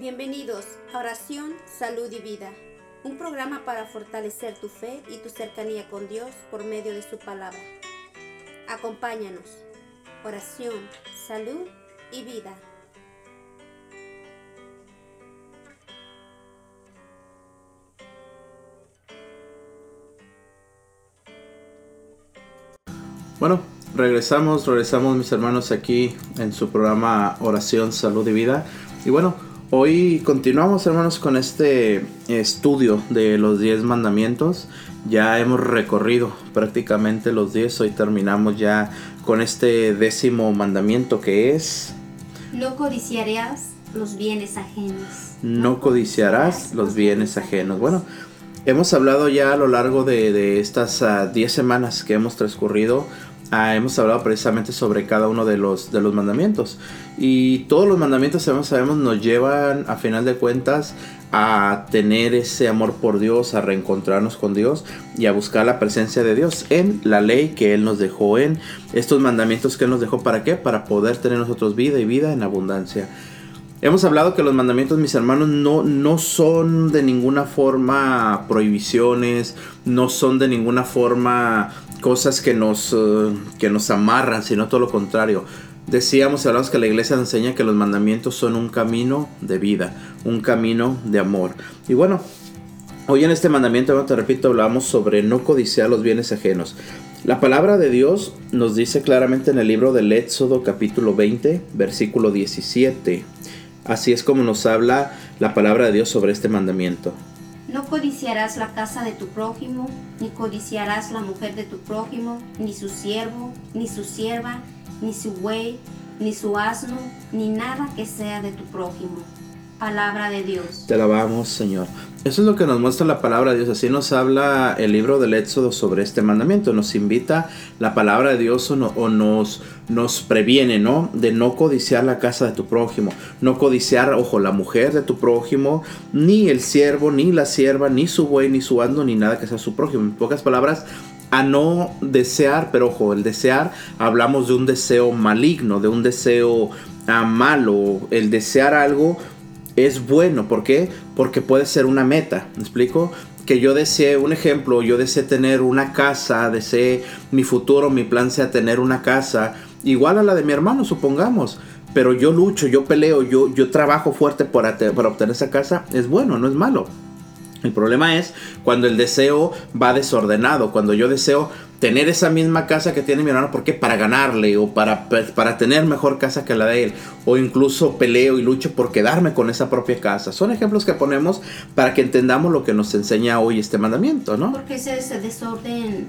Bienvenidos a Oración, Salud y Vida, un programa para fortalecer tu fe y tu cercanía con Dios por medio de su palabra. Acompáñanos. Oración, salud y vida. Bueno, regresamos, regresamos mis hermanos aquí en su programa Oración, Salud y Vida. Y bueno, hoy continuamos hermanos con este estudio de los 10 mandamientos. Ya hemos recorrido prácticamente los 10, hoy terminamos ya con este décimo mandamiento que es... No codiciarás los bienes ajenos. No codiciarás los bienes ajenos. Bueno, hemos hablado ya a lo largo de, estas 10 ah, semanas que hemos transcurrido Ah, hemos hablado precisamente sobre cada uno de los, de los mandamientos. Y todos los mandamientos, sabemos, sabemos, nos llevan a final de cuentas a tener ese amor por Dios, a reencontrarnos con Dios y a buscar la presencia de Dios en la ley que Él nos dejó, en estos mandamientos que Él nos dejó. ¿Para qué? Para poder tener nosotros vida y vida en abundancia. Hemos hablado que los mandamientos, mis hermanos, no, no son de ninguna forma prohibiciones, no son de ninguna forma cosas que nos, eh, que nos amarran, sino todo lo contrario. Decíamos, hablamos que la iglesia enseña que los mandamientos son un camino de vida, un camino de amor. Y bueno, hoy en este mandamiento, te repito, hablamos sobre no codiciar los bienes ajenos. La palabra de Dios nos dice claramente en el libro del Éxodo capítulo 20, versículo 17. Así es como nos habla la palabra de Dios sobre este mandamiento. No codiciarás la casa de tu prójimo, ni codiciarás la mujer de tu prójimo, ni su siervo, ni su sierva, ni su buey, ni su asno, ni nada que sea de tu prójimo palabra de Dios. Te alabamos, Señor. Eso es lo que nos muestra la palabra de Dios. Así nos habla el libro del Éxodo sobre este mandamiento. Nos invita la palabra de Dios o, nos, nos previene, ¿no? De no codiciar la casa de tu prójimo. No codiciar, ojo, la mujer de tu prójimo, ni el siervo, ni la sierva, ni su buey, ni su asno, ni nada que sea su prójimo. En pocas palabras, a no desear, pero ojo, el desear, hablamos de un deseo maligno, de un deseo ah, malo. El desear algo es bueno. ¿Por qué? Porque puede ser una meta. ¿Me explico? Que yo desee, un ejemplo, yo desee tener una casa, desee mi futuro, mi plan sea tener una casa, igual a la de mi hermano, supongamos. Pero yo lucho, yo peleo, yo, yo trabajo fuerte para, para obtener esa casa, es bueno, no es malo. El problema es cuando el deseo va desordenado, cuando yo deseo tener esa misma casa que tiene mi hermano, ¿por qué? Para ganarle o para, para tener mejor casa que la de él. O incluso peleo y lucho por quedarme con esa propia casa. Son ejemplos que ponemos para que entendamos lo que nos enseña hoy este mandamiento, ¿no? Porque ese, desorden,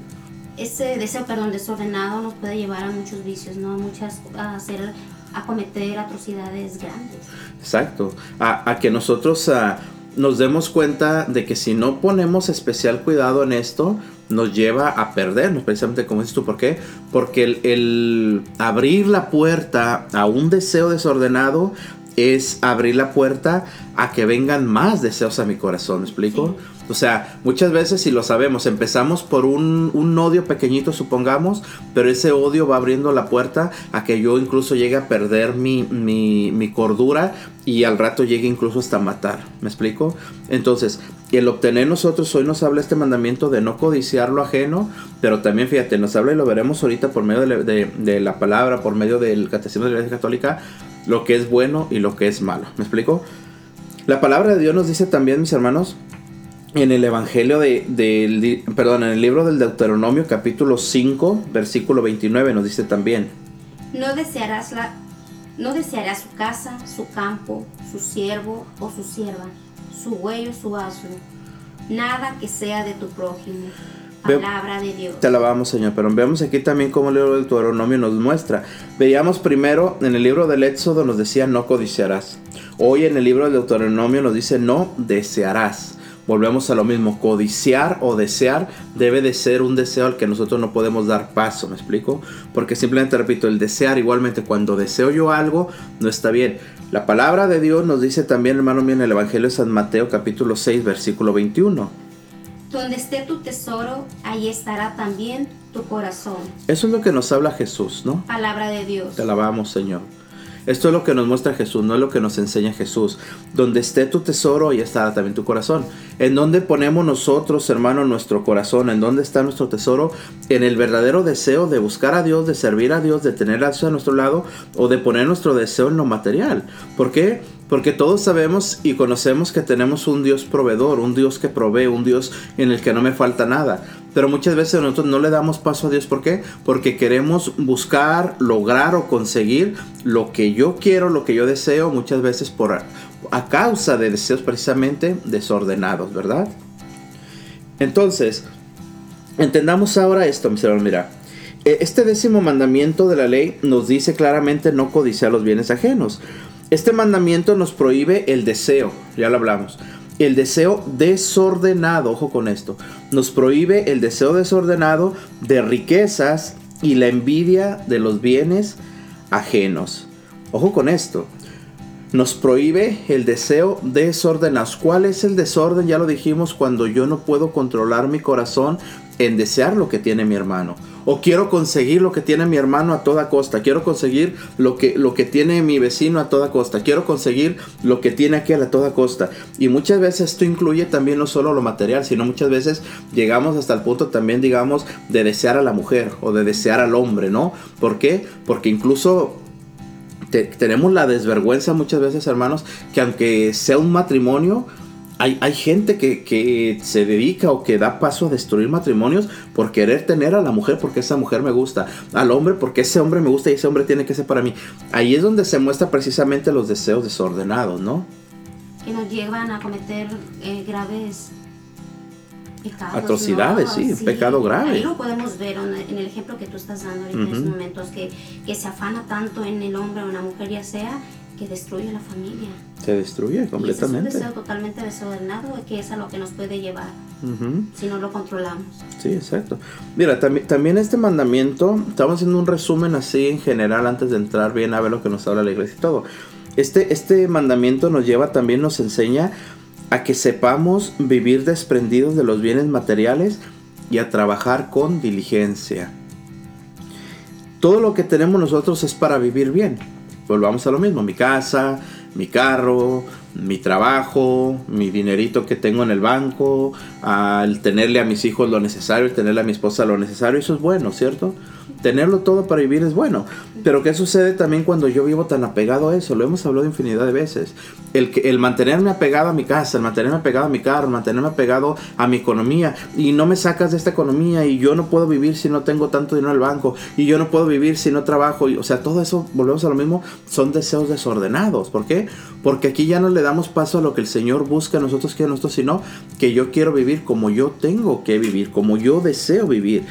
ese deseo, perdón, desordenado nos puede llevar a muchos vicios, ¿no? A muchas, a hacer a cometer atrocidades grandes. Exacto. A, a que nosotros a, nos demos cuenta de que si no ponemos especial cuidado en esto, nos lleva a perdernos, precisamente como dices tú. ¿Por qué? Porque el, abrir la puerta a un deseo desordenado es abrir la puerta a que vengan más deseos a mi corazón, ¿me explico? O sea, muchas veces, si lo sabemos, empezamos por un, un, odio pequeñito, supongamos, pero ese odio va abriendo la puerta a que yo incluso llegue a perder mi, mi, cordura y al rato llegue incluso hasta matar. ¿Me explico? Entonces, el obtener nosotros, hoy nos habla este mandamiento de no codiciar lo ajeno, pero también, fíjate, nos habla y lo veremos ahorita por medio de, de, de la palabra, por medio del catecismo de la Iglesia Católica, lo que es bueno y lo que es malo. ¿Me explico? La palabra de Dios nos dice también, mis hermanos, en el Evangelio de, perdón, en el libro del Deuteronomio capítulo 5, versículo 29 nos dice también. No desearás la no desearás su casa, su campo, su siervo o su sierva, su buey o su asno, nada que sea de tu prójimo. Palabra de Dios. Te alabamos, Señor. Pero veamos aquí también cómo el libro del Deuteronomio nos muestra. Veíamos primero en el libro del Éxodo nos decía no codiciarás. Hoy en el libro del Deuteronomio nos dice no desearás volvemos a lo mismo, codiciar o desear debe de ser un deseo al que nosotros no podemos dar paso, ¿me explico? Porque simplemente repito, el desear igualmente cuando deseo yo algo no está bien. La palabra de Dios nos dice también, hermano mío, en el Evangelio de San Mateo capítulo 6, versículo 21. Donde esté tu tesoro, ahí estará también tu corazón. Eso es lo que nos habla Jesús, ¿no? Palabra de Dios. Te alabamos, Señor. Esto es lo que nos muestra Jesús, no es lo que nos enseña Jesús. Donde esté tu tesoro, ahí estará también tu corazón. ¿En dónde ponemos nosotros, hermano, nuestro corazón? ¿En dónde está nuestro tesoro? En el verdadero deseo de buscar a Dios, de servir a Dios, de tener a Dios a nuestro lado o de poner nuestro deseo en lo material. ¿Por qué? Porque todos sabemos y conocemos que tenemos un Dios proveedor, un Dios que provee, un Dios en el que no me falta nada. Pero muchas veces nosotros no le damos paso a Dios. ¿Por qué? Porque queremos buscar, lograr o conseguir lo que yo quiero, lo que yo deseo, muchas veces por a, causa de deseos precisamente desordenados, ¿verdad? Entonces, entendamos ahora esto, mis hermanos. Mira, e, este décimo mandamiento de la ley nos dice claramente no codiciar los bienes ajenos. Este mandamiento nos prohíbe el deseo, ya lo hablamos. El deseo desordenado, ojo con esto, nos prohíbe el deseo desordenado de riquezas y la envidia de los bienes ajenos. Ojo con esto. Nos prohíbe el deseo desordenado. ¿Cuál es el desorden? Ya lo dijimos cuando yo no puedo controlar mi corazón en desear lo que tiene mi hermano. O quiero conseguir lo que tiene mi hermano a toda costa. Quiero conseguir lo que, lo que tiene mi vecino a toda costa. Quiero conseguir lo que tiene aquel a toda costa. Y muchas veces esto incluye también no solo lo material, sino muchas veces llegamos hasta el punto también, digamos, de desear a la mujer o de desear al hombre, ¿no? ¿Por qué? Porque incluso tenemos la desvergüenza muchas veces, hermanos, que aunque sea un matrimonio, hay, gente que, se dedica o que da paso a destruir matrimonios por querer tener a la mujer porque esa mujer me gusta, al hombre porque ese hombre me gusta y ese hombre tiene que ser para mí. Ahí es donde se muestra precisamente los deseos desordenados, ¿no? Que nos llevan a cometer eh, graves pecados. Atrocidades, sí, pecado grave. Ahí lo podemos ver en el ejemplo que tú estás dando ahorita en estos momentos, que, que se afana tanto en el hombre o en la mujer, ya sea que destruye la familia. Se destruye completamente. es un deseo totalmente desordenado que es a lo que nos puede llevar si no lo controlamos. Sí, exacto. Mira, también, también este mandamiento, estamos haciendo un resumen así en general antes de entrar bien a ver lo que nos habla la iglesia y todo. Este, este mandamiento nos lleva también, nos enseña a que sepamos vivir desprendidos de los bienes materiales y a trabajar con diligencia. Todo lo que tenemos nosotros es para vivir bien volvamos a lo mismo, mi casa, mi carro, mi trabajo, mi dinerito que tengo en el banco, al tenerle a mis hijos lo necesario, tenerle a mi esposa lo necesario, eso es bueno, ¿cierto? Tenerlo todo para vivir es bueno. Pero ¿qué sucede también cuando yo vivo tan apegado a eso? Lo hemos hablado infinidad de veces. El, el mantenerme apegado a mi casa, el mantenerme apegado a mi carro, el mantenerme apegado a mi economía y no me sacas de esta economía y yo no puedo vivir si no tengo tanto dinero en el banco y yo no puedo vivir si no trabajo. Y, o sea, todo eso, volvemos a lo mismo, son deseos desordenados. ¿Por qué? Porque aquí ya no le damos paso a lo que el Señor busca a nosotros que a nosotros, sino que yo quiero vivir como yo tengo que vivir, como yo deseo vivir.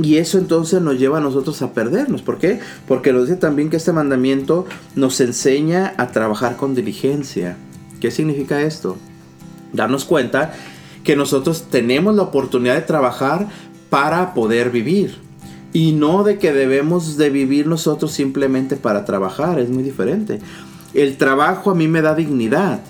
Y eso entonces nos lleva a nosotros a perdernos. ¿Por qué? Porque nos dice también que este mandamiento nos enseña a trabajar con diligencia. ¿Qué significa esto? Darnos cuenta que nosotros tenemos la oportunidad de trabajar para poder vivir. Y no de que debemos de vivir nosotros simplemente para trabajar. Es muy diferente. El trabajo a mí me da dignidad.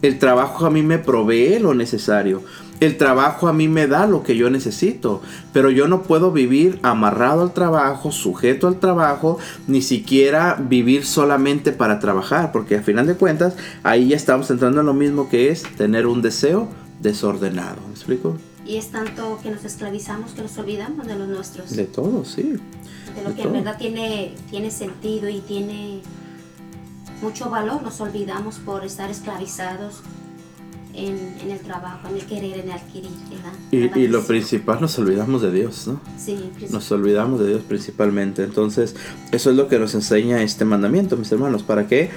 El trabajo a mí me provee lo necesario. El trabajo a mí me da lo que yo necesito, pero yo no puedo vivir amarrado al trabajo, sujeto al trabajo, ni siquiera vivir solamente para trabajar, porque al final de cuentas ahí ya estamos entrando en lo mismo que es tener un deseo desordenado. ¿Me explico? Y es tanto que nos esclavizamos que nos olvidamos de los nuestros. De todo, sí. De lo que en verdad tiene, tiene sentido y tiene mucho valor, nos olvidamos por estar esclavizados en, el trabajo, en el querer, en el adquirir. Y, y, lo principal, nos olvidamos de Dios, ¿no? Sí, nos olvidamos de Dios principalmente. Entonces, eso es lo que nos enseña este mandamiento, mis hermanos. ¿Para qué?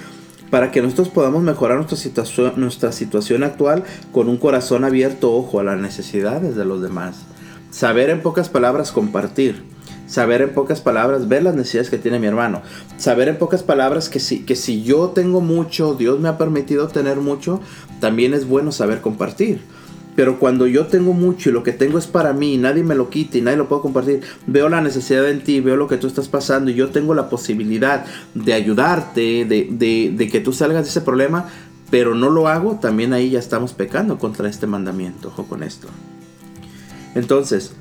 Para que nosotros podamos mejorar nuestra situación, nuestra situación actual con un corazón abierto, ojo, a las necesidades de los demás. Saber en pocas palabras compartir Saber en pocas palabras, ver las necesidades que tiene mi hermano. Saber en pocas palabras que si, que si yo tengo mucho, Dios me ha permitido tener mucho, también es bueno saber compartir. Pero cuando yo tengo mucho y lo que tengo es para mí, nadie me lo quita y nadie lo puede compartir, veo la necesidad en ti, veo lo que tú estás pasando y yo tengo la posibilidad de ayudarte, de, de, de que tú salgas de ese problema, pero no lo hago, también ahí ya estamos pecando contra este mandamiento. Ojo con esto. Entonces,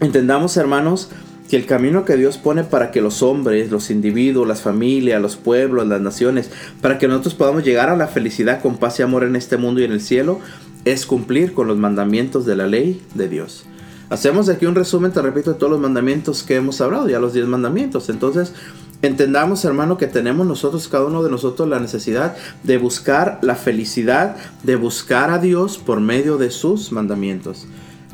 Entendamos, hermanos, que el camino que Dios pone para que los hombres, los individuos, las familias, los pueblos, las naciones, para que nosotros podamos llegar a la felicidad con paz y amor en este mundo y en el cielo, es cumplir con los mandamientos de la ley de Dios. Hacemos aquí un resumen, te repito, de todos los mandamientos que hemos hablado, ya los 10 mandamientos. Entonces, entendamos, hermano, que tenemos nosotros, cada uno de nosotros, la necesidad de buscar la felicidad, de buscar a Dios por medio de sus mandamientos.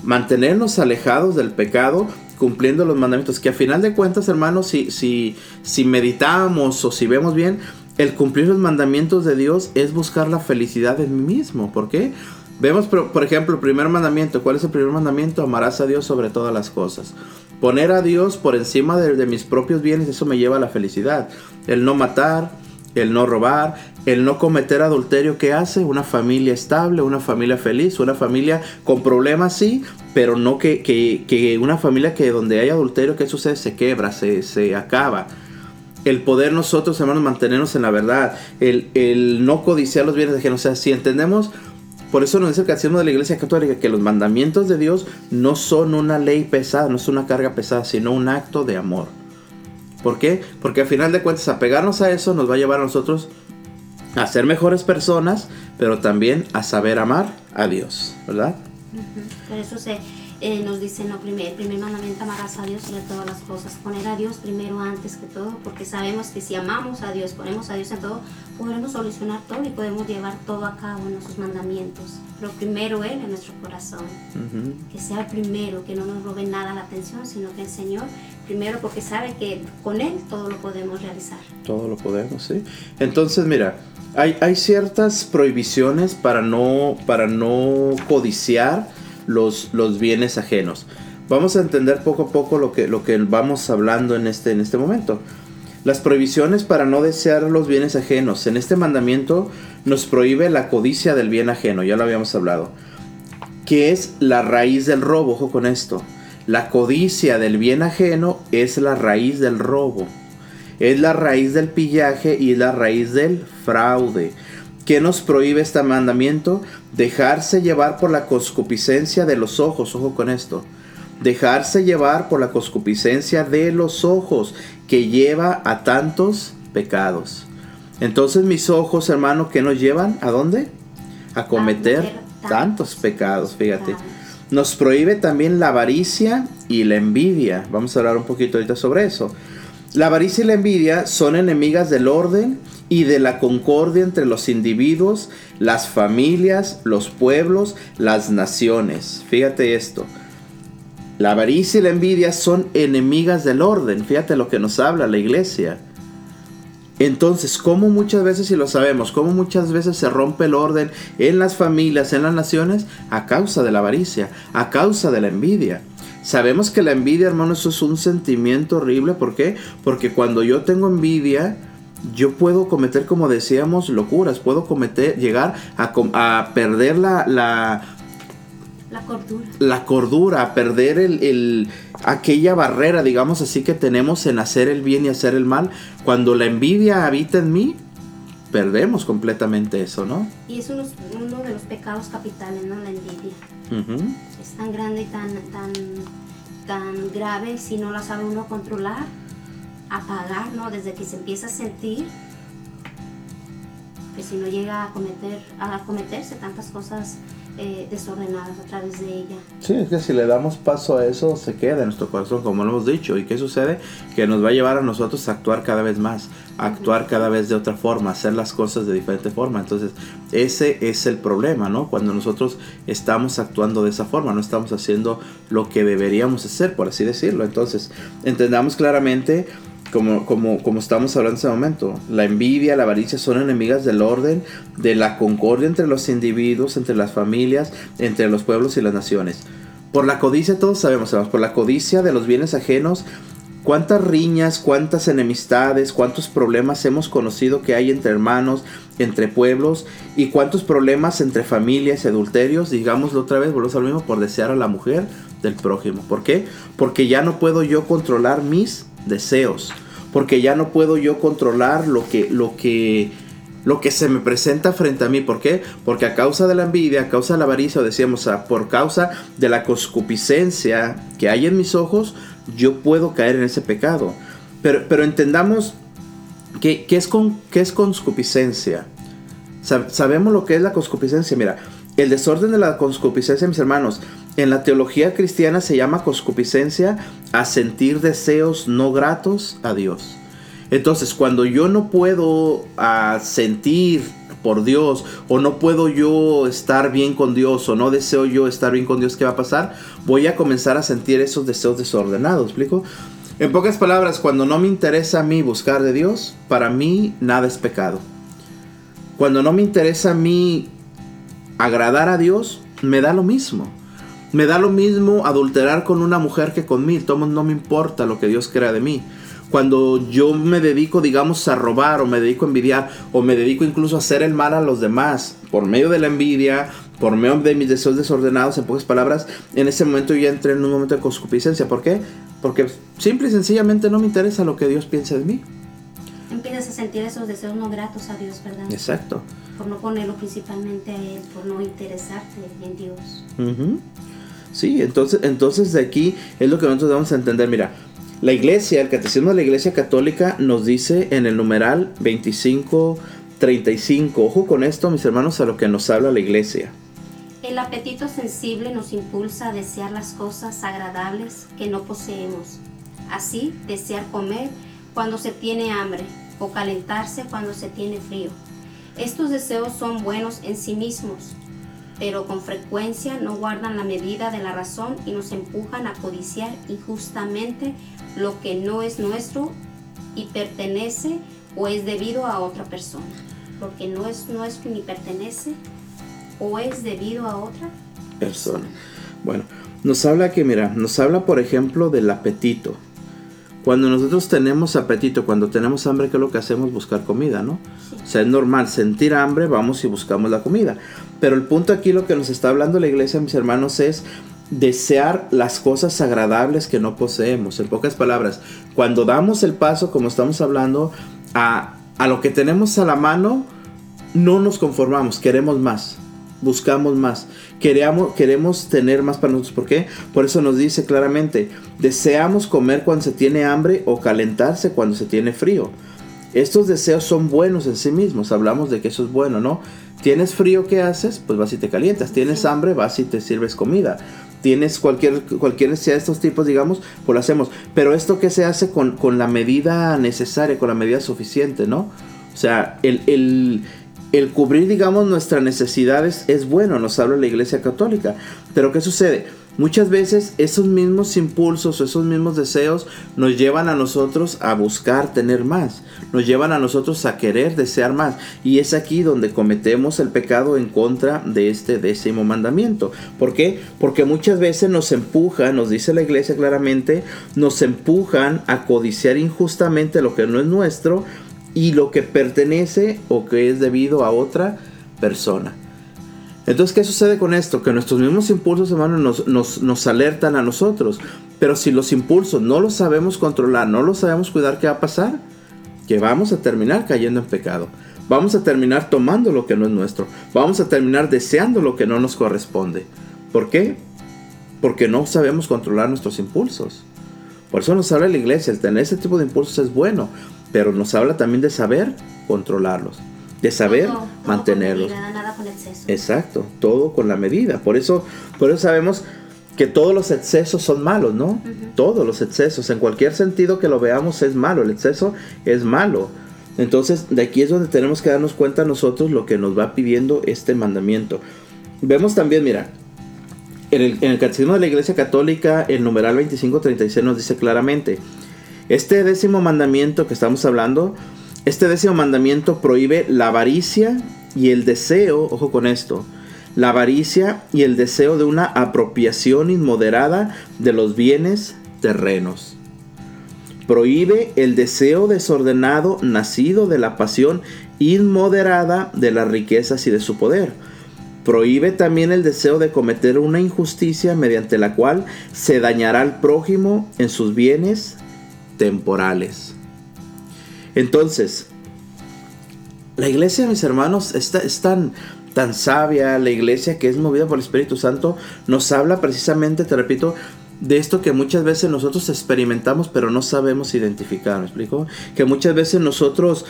Mantenernos alejados del pecado, cumpliendo los mandamientos, que a final de cuentas, hermano, si, si, si meditamos o si vemos bien, el cumplir los mandamientos de Dios es buscar la felicidad en mí mismo. ¿Por qué? Vemos, por ejemplo, el primer mandamiento. ¿Cuál es el primer mandamiento? Amarás a Dios sobre todas las cosas. Poner a Dios por encima de, mis propios bienes, eso me lleva a la felicidad. El no matar, el no robar, el no cometer adulterio, ¿qué hace? Una familia estable, una familia feliz, una familia con problemas, sí, pero no que, que, una familia que donde hay adulterio, ¿qué sucede? Se quebra, se, se acaba el poder nosotros, hermanos, mantenernos en la verdad, el, el no codiciar los bienes ajenos. O sea, si entendemos por eso nos dice el catecismo de la Iglesia Católica que los mandamientos de Dios no son una ley pesada, no es una carga pesada, sino un acto de amor. ¿Por qué? Porque al final de cuentas apegarnos a eso nos va a llevar a nosotros a ser mejores personas, pero también a saber amar a Dios, ¿verdad? Por eso se, eh, nos dice no, primer, el primer mandamiento amarás a Dios sobre todas las cosas, poner a Dios primero antes que todo, porque sabemos que si amamos a Dios, ponemos a Dios en todo, podremos solucionar todo y podemos llevar todo a cabo en nuestros mandamientos. Pero primero Él en nuestro corazón, que sea el primero, que no nos robe nada la atención, sino que el Señor primero porque sabe que con Él todo lo podemos realizar. Todo lo podemos, sí. Entonces, mira, hay, hay ciertas prohibiciones para no, para no codiciar los, los bienes ajenos. Vamos a entender poco a poco lo que, lo que vamos hablando en este, en este momento. Las prohibiciones para no desear los bienes ajenos. En este mandamiento nos prohíbe la codicia del bien ajeno, ya lo habíamos hablado. Que es la raíz del robo, ojo con esto. La codicia del bien ajeno es la raíz del robo. Es la raíz del pillaje y la raíz del fraude. ¿Qué nos prohíbe este mandamiento? Dejarse llevar por la concupiscencia de los ojos, ojo con esto. Dejarse llevar por la concupiscencia de los ojos que lleva a tantos pecados. Entonces mis ojos, hermano, ¿qué nos llevan? ¿A dónde? A cometer tantos pecados, fíjate. Nos prohíbe también la avaricia y la envidia. Vamos a hablar un poquito ahorita sobre eso. La avaricia y la envidia son enemigas del orden y de la concordia entre los individuos, las familias, los pueblos, las naciones. Fíjate esto. La avaricia y la envidia son enemigas del orden. Fíjate lo que nos habla la iglesia. Entonces, ¿cómo muchas veces, si lo sabemos, cómo muchas veces se rompe el orden en las familias, en las naciones, a causa de la avaricia, a causa de la envidia? Sabemos que la envidia, hermano, eso es un sentimiento horrible. ¿Por qué? Porque cuando yo tengo envidia, yo puedo cometer, como decíamos, locuras, puedo cometer, llegar a, perder la, la, cordura. La cordura, perder el, aquella barrera, digamos así, que tenemos en hacer el bien y hacer el mal. Cuando la envidia habita en mí, perdemos completamente eso, ¿no? Y es uno, de los pecados capitales, ¿no? La envidia. Es tan grande y tan, tan, tan grave si no la sabe uno controlar apagar, ¿no? Desde que se empieza a sentir, que si no llega a cometer, a cometerse tantas cosas eh, desordenadas a través de ella. Sí, es que si le damos paso a eso, se queda en nuestro corazón, como lo hemos dicho. ¿Y qué sucede? Que nos va a llevar a nosotros a actuar cada vez más, a actuar cada vez de otra forma, hacer las cosas de diferente forma. Entonces, ese es el problema, ¿no? Cuando nosotros estamos actuando de esa forma, no estamos haciendo lo que deberíamos hacer, por así decirlo. Entonces, entendamos claramente como, como, como estamos hablando en ese momento. La envidia, la avaricia son enemigas del orden, de la concordia entre los individuos, entre las familias, entre los pueblos y las naciones. Por la codicia, todos sabemos, por la codicia de los bienes ajenos, cuántas riñas, cuántas enemistades, cuántos problemas hemos conocido que hay entre hermanos, entre pueblos, y cuántos problemas entre familias adulterios, digámoslo otra vez, volvemos al mismo, por desear a la mujer del prójimo. ¿Por qué? Porque ya no puedo yo controlar mis deseos porque ya no puedo yo controlar lo que, lo que, lo que se me presenta frente a mí. ¿Por qué? Porque a causa de la envidia, a causa de la avaricia, decíamos, por causa de la concupiscencia que hay en mis ojos, yo puedo caer en ese pecado. Pero, pero entendamos que, es con, qué es conscupiscencia. sabemos lo que es la conscupiscencia. Mira, el desorden de la conscupiscencia, mis hermanos, en la teología cristiana se llama conscupiscencia a sentir deseos no gratos a Dios. Entonces, cuando yo no puedo a sentir por Dios o no puedo yo estar bien con Dios o no deseo yo estar bien con Dios, ¿qué va a pasar? Voy a comenzar a sentir esos deseos desordenados, ¿explico? En pocas palabras, cuando no me interesa a mí buscar de Dios, para mí nada es pecado. Cuando no me interesa a mí agradar a Dios, me da lo mismo. Me da lo mismo adulterar con una mujer que con mí. Todo no me importa lo que Dios crea de mí. Cuando yo me dedico, digamos, a robar o me dedico a envidiar o me dedico incluso a hacer el mal a los demás por medio de la envidia, por medio de mis deseos desordenados, en pocas palabras, en ese momento yo entré en un momento de concupiscencia. ¿Por qué? Porque simple y sencillamente no me interesa lo que Dios piensa de mí. Empiezas a sentir esos deseos no gratos a Dios, ¿verdad? Exacto. Por no ponerlo principalmente a Él, por no interesarte en Dios. Sí, entonces, entonces de aquí es lo que nosotros debemos entender. Mira, la iglesia, el catecismo de la iglesia católica nos dice en el numeral 2535, ojo con esto mis hermanos a lo que nos habla la iglesia. El apetito sensible nos impulsa a desear las cosas agradables que no poseemos. Así, desear comer cuando se tiene hambre o calentarse cuando se tiene frío. Estos deseos son buenos en sí mismos, pero con frecuencia no guardan la medida de la razón y nos empujan a codiciar injustamente lo que no es nuestro y pertenece o es debido a otra persona. Porque no es nuestro ni pertenece o es debido a otra persona. Bueno, nos habla que, mira, nos habla por ejemplo del apetito. Cuando nosotros tenemos apetito, cuando tenemos hambre, ¿qué es lo que hacemos? Buscar comida, ¿no? O sea, es normal sentir hambre, vamos y buscamos la comida. Pero el punto aquí, lo que nos está hablando la iglesia, mis hermanos, es desear las cosas agradables que no poseemos. En pocas palabras, cuando damos el paso, como estamos hablando, a, a lo que tenemos a la mano, no nos conformamos, queremos más buscamos más, queremos, queremos tener más para nosotros. ¿Por qué? Por eso nos dice claramente, deseamos comer cuando se tiene hambre o calentarse cuando se tiene frío. Estos deseos son buenos en sí mismos, hablamos de que eso es bueno, ¿no? Tienes frío, ¿qué haces? Pues vas y te calientas. Tienes hambre, vas y te sirves comida. Tienes cualquier, cualquier necesidad de estos tipos, digamos, pues lo hacemos. Pero esto que se hace con, con la medida necesaria, con la medida suficiente, ¿no? O sea, el, el el cubrir, digamos, nuestras necesidades es bueno, nos habla la Iglesia Católica. Pero ¿qué sucede? Muchas veces esos mismos impulsos o esos mismos deseos nos llevan a nosotros a buscar tener más, nos llevan a nosotros a querer desear más. Y es aquí donde cometemos el pecado en contra de este décimo mandamiento. ¿Por qué? Porque muchas veces nos empujan, nos dice la iglesia claramente, nos empujan a codiciar injustamente lo que no es nuestro y lo que pertenece o que es debido a otra persona. Entonces, ¿qué sucede con esto? Que nuestros mismos impulsos, hermanos, nos, nos, alertan a nosotros. Pero si los impulsos no los sabemos controlar, no los sabemos cuidar, ¿qué va a pasar? Que vamos a terminar cayendo en pecado. Vamos a terminar tomando lo que no es nuestro. Vamos a terminar deseando lo que no nos corresponde. ¿Por qué? Porque no sabemos controlar nuestros impulsos. Por eso nos habla la iglesia, el tener ese tipo de impulsos es bueno, pero nos habla también de saber controlarlos, de saber mantenerlos. Exacto, todo con la medida. Por eso, por eso sabemos que todos los excesos son malos, ¿no? Todos los excesos, en cualquier sentido que lo veamos es malo, el exceso es malo. Entonces, de aquí es donde tenemos que darnos cuenta nosotros lo que nos va pidiendo este mandamiento. Vemos también, mira, en el, en el Catecismo de la Iglesia Católica, el numeral 2536 nos dice claramente, este décimo mandamiento que estamos hablando, este décimo mandamiento prohíbe la avaricia y el deseo, ojo con esto, la avaricia y el deseo de una apropiación inmoderada de los bienes terrenos. Prohíbe el deseo desordenado nacido de la pasión inmoderada de las riquezas y de su poder. Prohíbe también el deseo de cometer una injusticia mediante la cual se dañará al prójimo en sus bienes temporales. Entonces, la iglesia, mis hermanos, está, es tan, tan sabia, la iglesia que es movida por el Espíritu Santo, nos habla precisamente, te repito, de esto que muchas veces nosotros experimentamos pero no sabemos identificar, ¿me explico? Que muchas veces nosotros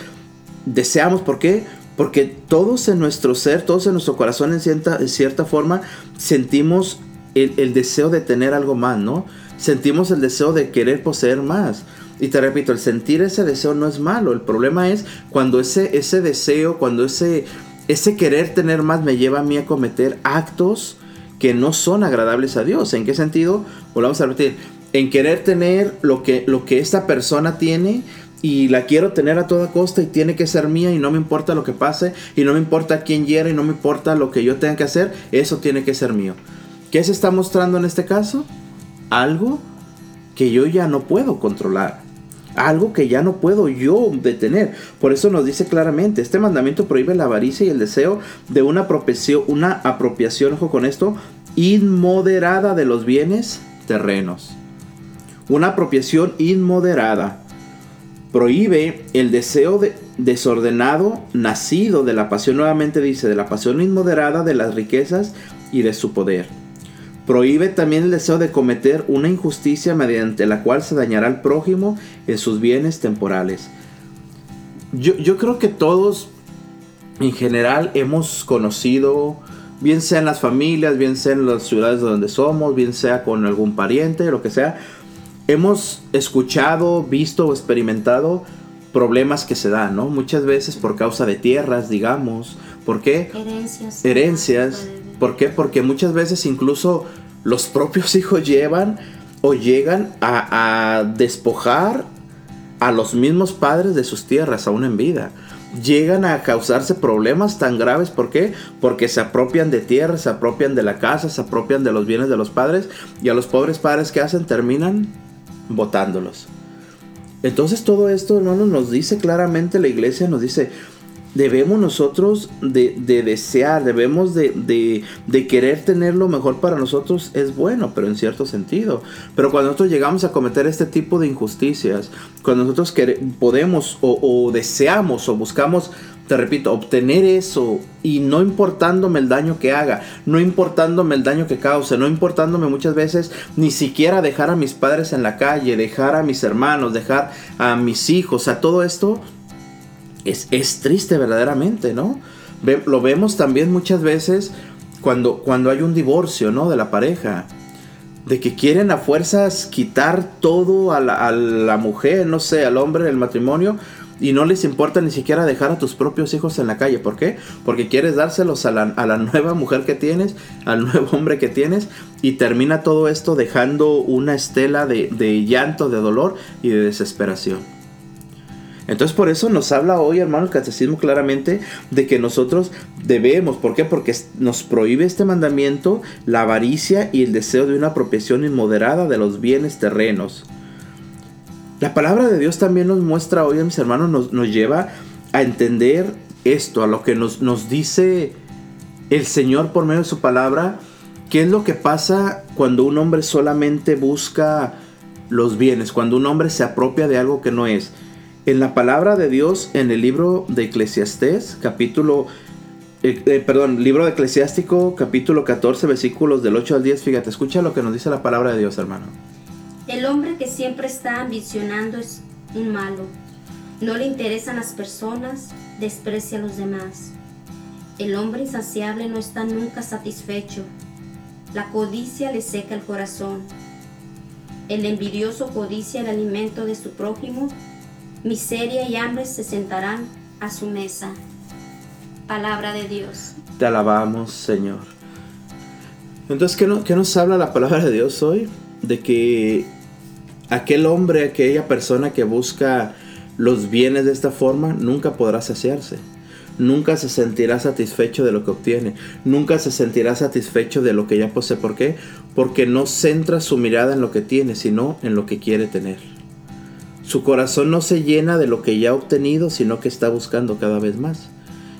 deseamos, ¿por qué? Porque todos en nuestro ser, todos en nuestro corazón en cierta, cierta forma sentimos el, el, deseo de tener algo más, ¿no? Sentimos el deseo de querer poseer más. Y te repito, el sentir ese deseo no es malo. El problema es cuando ese, ese deseo, cuando ese, ese querer tener más me lleva a mí a cometer actos que no son agradables a Dios. ¿En qué sentido? Volvamos a repetir. En querer tener lo que, lo que esta persona tiene y la quiero tener a toda costa y tiene que ser mía y no me importa lo que pase y no me importa quién hiera y no me importa lo que yo tenga que hacer, eso tiene que ser mío. ¿Qué se está mostrando en este caso? Algo que yo ya no puedo controlar algo que ya no puedo yo detener. Por eso nos dice claramente, este mandamiento prohíbe la avaricia y el deseo de una apropiación, una apropiación, ojo con esto, inmoderada de los bienes terrenos. Una apropiación inmoderada. Prohíbe el deseo desordenado nacido de la pasión, nuevamente dice, de la pasión inmoderada de las riquezas y de su poder Prohíbe también el deseo de cometer una injusticia mediante la cual se dañará al prójimo en sus bienes temporales. Yo, creo que todos en general hemos conocido, bien sea en las familias, bien sea en las ciudades donde somos, bien sea con algún pariente, lo que sea, hemos escuchado, visto o experimentado problemas que se dan, ¿no? Muchas veces por causa de tierras, digamos. ¿Por qué? Herencias. Herencias ¿Por qué? Porque muchas veces incluso los propios hijos llevan o llegan a, despojar a los mismos padres de sus tierras, aún en vida. Llegan a causarse problemas tan graves. ¿Por qué? Porque se apropian de tierras, se apropian de la casa, se apropian de los bienes de los padres y a los pobres padres que hacen terminan botándolos. Entonces todo esto, hermanos, nos dice claramente la iglesia, nos dice, debemos nosotros de, desear, debemos de, querer tener lo mejor para nosotros, es bueno, pero en cierto sentido. Pero cuando nosotros llegamos a cometer este tipo de injusticias, cuando nosotros podemos o, o deseamos o buscamos te repito, obtener eso y no importándome el daño que haga, no importándome el daño que cause, no importándome muchas veces ni siquiera dejar a mis padres en la calle, dejar a mis hermanos, dejar a mis hijos, a todo esto, es, triste verdaderamente, ¿no? lo vemos también muchas veces cuando, cuando hay un divorcio, ¿no? De la pareja. De que quieren a fuerzas quitar todo a la, mujer, no sé, al hombre del matrimonio. Y no les importa ni siquiera dejar a tus propios hijos en la calle. ¿Por qué? Porque quieres dárselos a la, nueva mujer que tienes, al nuevo hombre que tienes. Y termina todo esto dejando una estela de, de llanto, de dolor y de desesperación. Entonces por eso nos habla hoy, hermano, el catecismo claramente de que nosotros debemos, ¿por qué? Porque nos prohíbe este mandamiento la avaricia y el deseo de una apropiación inmoderada de los bienes terrenos. La palabra de Dios también nos muestra hoy, mis hermanos, nos, lleva a entender esto, a lo que nos, nos dice el Señor por medio de su palabra, qué es lo que pasa cuando un hombre solamente busca los bienes, cuando un hombre se apropia de algo que no es. En la palabra de Dios, en el libro de Eclesiastés, capítulo, eh, eh, perdón, libro de Eclesiástico, capítulo 14, versículos del 8 al 10, fíjate, escucha lo que nos dice la palabra de Dios, hermano. El hombre que siempre está ambicionando es un malo. No le interesan las personas, desprecia a los demás. El hombre insaciable no está nunca satisfecho. La codicia le seca el corazón. El envidioso codicia el alimento de su prójimo miseria y hambre se sentarán a su mesa. Palabra de Dios. Te alabamos, Señor. Entonces, ¿qué, ¿qué, nos habla la palabra de Dios hoy? De que aquel hombre, aquella persona que busca los bienes de esta forma, nunca podrá saciarse. Nunca se sentirá satisfecho de lo que obtiene. Nunca se sentirá satisfecho de lo que ya posee. ¿Por qué? Porque no centra su mirada en lo que tiene, sino en lo que quiere tener. Su corazón no se llena de lo que ya ha obtenido, sino que está buscando cada vez más.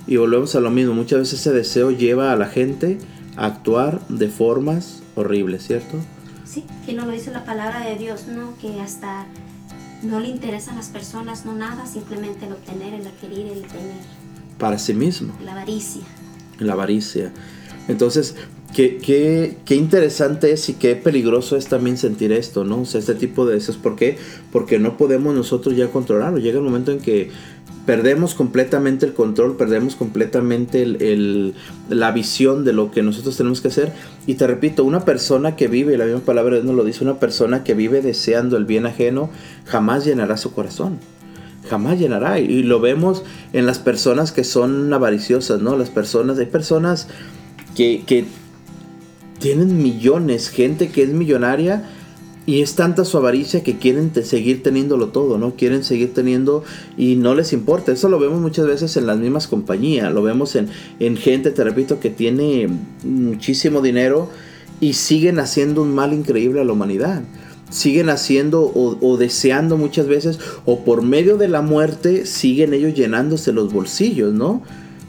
Y volvemos a lo mismo, muchas veces ese deseo lleva a la gente a actuar de formas horribles, ¿cierto? Sí, que no lo dice la palabra de Dios, ¿no? Que hasta no le interesan las personas, no nada, simplemente el obtener, el adquirir, el tener. Para sí mismo. La avaricia. La avaricia. Entonces, qué, qué, qué, interesante es y qué peligroso es también sentir esto, ¿no? O sea, este tipo de deseos. ¿Por qué? Porque no podemos nosotros ya controlarlo. Llega el momento en que perdemos completamente el control, perdemos completamente el, la visión de lo que nosotros tenemos que hacer. Y te repito, una persona que vive, la misma palabra nos lo dice, una persona que vive deseando el bien ajeno, jamás llenará su corazón. Jamás llenará. Y lo vemos en las personas que son avariciosas, ¿no? Las personas, hay personas que, tienen millones, gente que es millonaria y es tanta su avaricia que quieren seguir teniéndolo todo, ¿no? Quieren seguir teniendo y no les importa. Eso lo vemos muchas veces en las mismas compañías, lo vemos en, en gente, te repito, que tiene muchísimo dinero y siguen haciendo un mal increíble a la humanidad. Siguen haciendo o, o deseando muchas veces, o por medio de la muerte, siguen ellos llenándose los bolsillos, ¿no?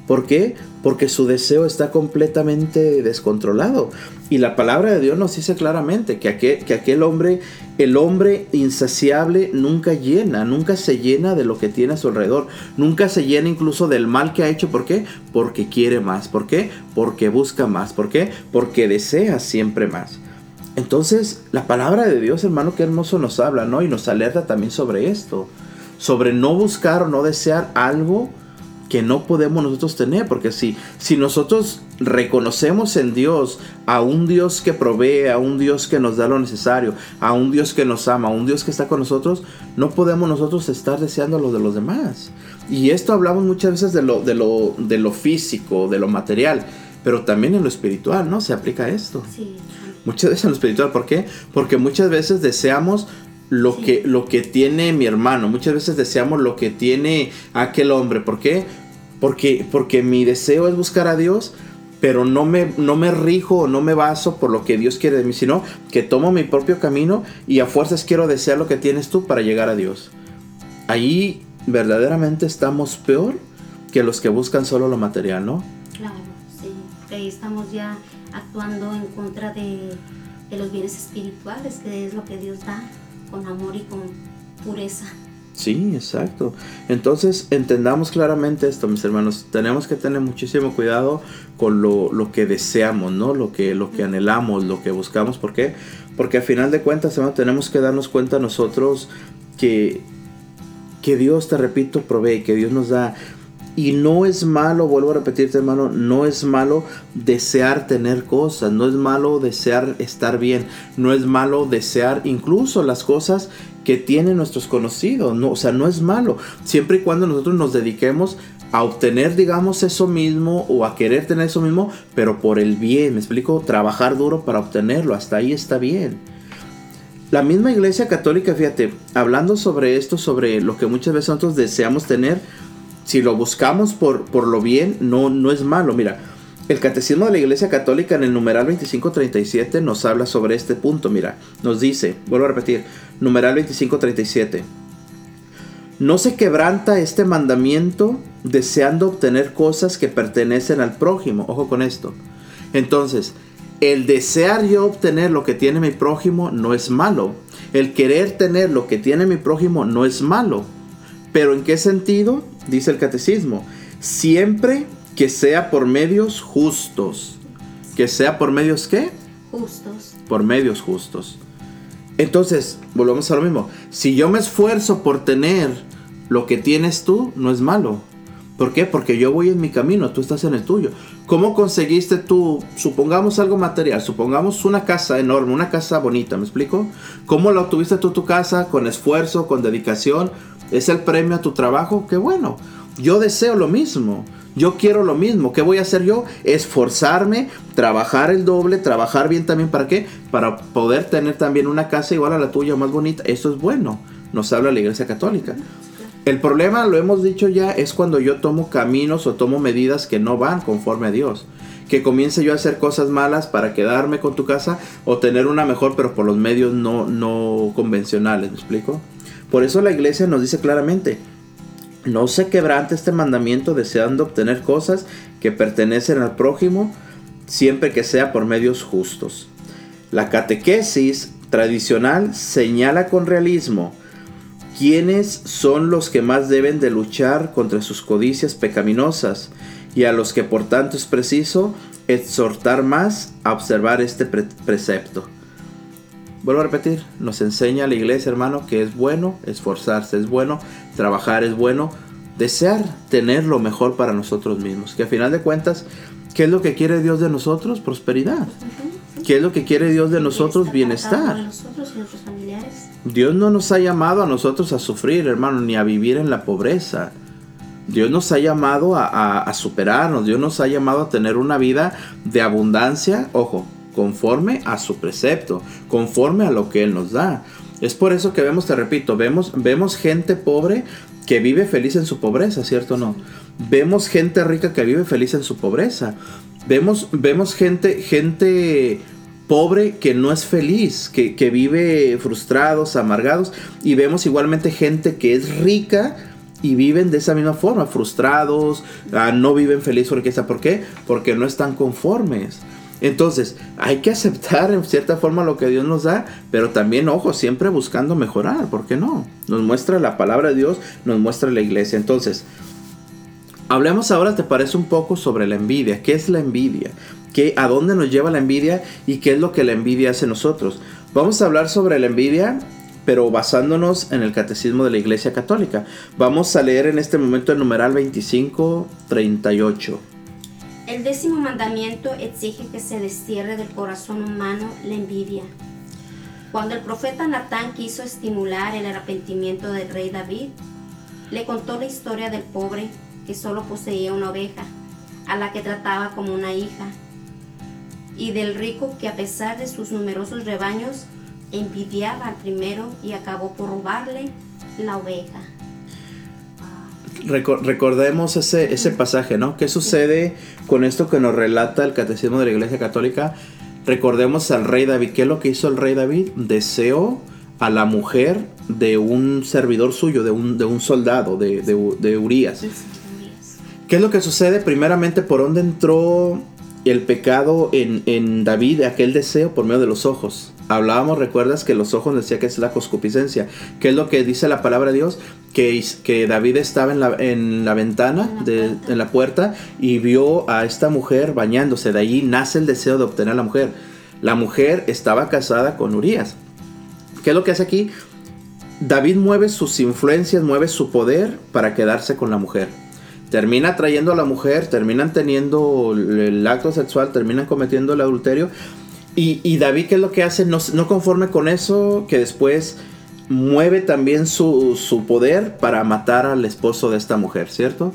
¿Por qué? Porque su deseo está completamente descontrolado. Y la palabra de Dios nos dice claramente que aquel, que aquel hombre, el hombre insaciable, nunca llena, nunca se llena de lo que tiene a su alrededor. Nunca se llena incluso del mal que ha hecho. ¿Por qué? Porque quiere más. ¿Por qué? Porque busca más. ¿Por qué? Porque desea siempre más. Entonces, la palabra de Dios, hermano, qué hermoso nos habla, ¿no? Y nos alerta también sobre esto. Sobre no buscar o no desear algo que no podemos nosotros tener, porque si, si nosotros reconocemos en Dios a un Dios que provee, a un Dios que nos da lo necesario, a un Dios que nos ama, a un Dios que está con nosotros, no podemos nosotros estar deseando lo de los demás. Y esto hablamos muchas veces de lo, de lo, de lo físico, de lo material, pero también en lo espiritual, ¿no? Se aplica esto. Muchas veces en lo espiritual, ¿por qué? Porque muchas veces deseamos lo, que, lo que tiene mi hermano. Muchas veces deseamos lo que tiene aquel hombre. ¿Por qué? Porque, porque mi deseo es buscar a Dios, pero no me, no me rijo no me baso por lo que Dios quiere de mí, sino que tomo mi propio camino y a fuerzas quiero desear lo que tienes tú para llegar a Dios. Ahí verdaderamente estamos peor que los que buscan solo lo material, ¿no? Claro, sí. Ahí estamos ya actuando en contra de, de los bienes espirituales, que es lo que Dios da con amor y con pureza. Sí, exacto. Entonces entendamos claramente esto, mis hermanos. Tenemos que tener muchísimo cuidado con lo, lo, que deseamos, ¿no? Lo que, lo que anhelamos, lo que buscamos. ¿Por qué? Porque al final de cuentas, hermano, tenemos que darnos cuenta nosotros que, que Dios, te repito, provee, que Dios nos da y no es malo, vuelvo a repetirte hermano, no es malo desear tener cosas, no es malo desear estar bien, no es malo desear incluso las cosas que tienen nuestros conocidos, no, o sea, no es malo, siempre y cuando nosotros nos dediquemos a obtener, digamos, eso mismo o a querer tener eso mismo, pero por el bien, me explico, trabajar duro para obtenerlo, hasta ahí está bien. La misma iglesia católica, fíjate, hablando sobre esto, sobre lo que muchas veces nosotros deseamos tener, si lo buscamos por, por lo bien, no, no es malo. Mira, el Catecismo de la Iglesia Católica en el numeral 2537 nos habla sobre este punto. Mira, nos dice, vuelvo a repetir, numeral 2537. No se quebranta este mandamiento deseando obtener cosas que pertenecen al prójimo. Ojo con esto. Entonces, el desear yo obtener lo que tiene mi prójimo no es malo. El querer tener lo que tiene mi prójimo no es malo. Pero ¿en qué sentido? Dice el catecismo. Siempre que sea por medios justos. ¿Que sea por medios qué? Justos. Por medios justos. Entonces, volvemos a lo mismo. Si yo me esfuerzo por tener lo que tienes tú, no es malo. ¿Por qué? Porque yo voy en mi camino, tú estás en el tuyo. ¿Cómo conseguiste tú, supongamos algo material, supongamos una casa enorme, una casa bonita, ¿me explico? ¿Cómo la obtuviste tú tu casa con esfuerzo, con dedicación? ¿Es el premio a tu trabajo? Qué bueno. Yo deseo lo mismo. Yo quiero lo mismo. ¿Qué voy a hacer yo? Esforzarme, trabajar el doble, trabajar bien también. ¿Para qué? Para poder tener también una casa igual a la tuya, más bonita. Eso es bueno. Nos habla la Iglesia Católica. El problema, lo hemos dicho ya, es cuando yo tomo caminos o tomo medidas que no van conforme a Dios. Que comience yo a hacer cosas malas para quedarme con tu casa o tener una mejor, pero por los medios no, no convencionales. ¿Me explico? Por eso la iglesia nos dice claramente, no se quebrante este mandamiento deseando obtener cosas que pertenecen al prójimo siempre que sea por medios justos. La catequesis tradicional señala con realismo quiénes son los que más deben de luchar contra sus codicias pecaminosas y a los que por tanto es preciso exhortar más a observar este precepto. Vuelvo a repetir, nos enseña la iglesia, hermano, que es bueno esforzarse, es bueno trabajar, es bueno desear tener lo mejor para nosotros mismos. Que a final de cuentas, ¿qué es lo que quiere Dios de nosotros? Prosperidad. ¿Qué es lo que quiere Dios de nosotros? Bienestar. Dios no nos ha llamado a nosotros a sufrir, hermano, ni a vivir en la pobreza. Dios nos ha llamado a, superarnos, Dios nos ha llamado a tener una vida de abundancia, ojo, conforme a su precepto, conforme a lo que Él nos da. Es por eso que vemos, te repito, vemos, vemos gente pobre que vive feliz en su pobreza, ¿cierto o no? Vemos gente rica que vive feliz en su pobreza. Vemos, vemos gente, gente pobre que no es feliz, que, vive frustrados, amargados. Y vemos igualmente gente que es rica y viven de esa misma forma, frustrados, ah, no viven feliz porque ¿Por qué? Porque no están conformes. Entonces, hay que aceptar en cierta forma lo que Dios nos da, pero también, ojo, siempre buscando mejorar, ¿por qué no? Nos muestra la palabra de Dios, nos muestra la iglesia. Entonces, hablemos ahora, ¿te parece un poco sobre la envidia? ¿Qué es la envidia? ¿Qué, ¿A dónde nos lleva la envidia y qué es lo que la envidia hace nosotros? Vamos a hablar sobre la envidia pero basándonos en el catecismo de la Iglesia Católica. Vamos a leer en este momento el numeral 2538. El décimo mandamiento exige que se destierre del corazón humano la envidia. Cuando el profeta Natán quiso estimular el arrepentimiento del rey David, le contó la historia del pobre que solo poseía una oveja, a la que trataba como una hija, y del rico que a pesar de sus numerosos rebaños envidiaba al primero y acabó por robarle la oveja. Recordemos ese, ese pasaje, ¿no? ¿Qué sucede con esto que nos relata el Catecismo de la Iglesia Católica? Recordemos al rey David. ¿Qué es lo que hizo el rey David? Deseó a la mujer de un servidor suyo, de un, de un soldado, de, de, de Urias. ¿Qué es lo que sucede? Primeramente, ¿por dónde entró el pecado en, en David, aquel deseo por medio de los ojos? Hablábamos, recuerdas que los ojos decía que es la coscupiscencia. ¿Qué es lo que dice la palabra de Dios? Que, que David estaba en la, en la ventana, de, en la puerta, y vio a esta mujer bañándose. De ahí nace el deseo de obtener a la mujer. La mujer estaba casada con Urias. ¿Qué es lo que hace aquí? David mueve sus influencias, mueve su poder para quedarse con la mujer. Termina trayendo a la mujer, terminan teniendo el acto sexual, terminan cometiendo el adulterio y, David, ¿qué es lo que hace? No, conforme con eso, que después mueve también su, poder para matar al esposo de esta mujer, ¿cierto?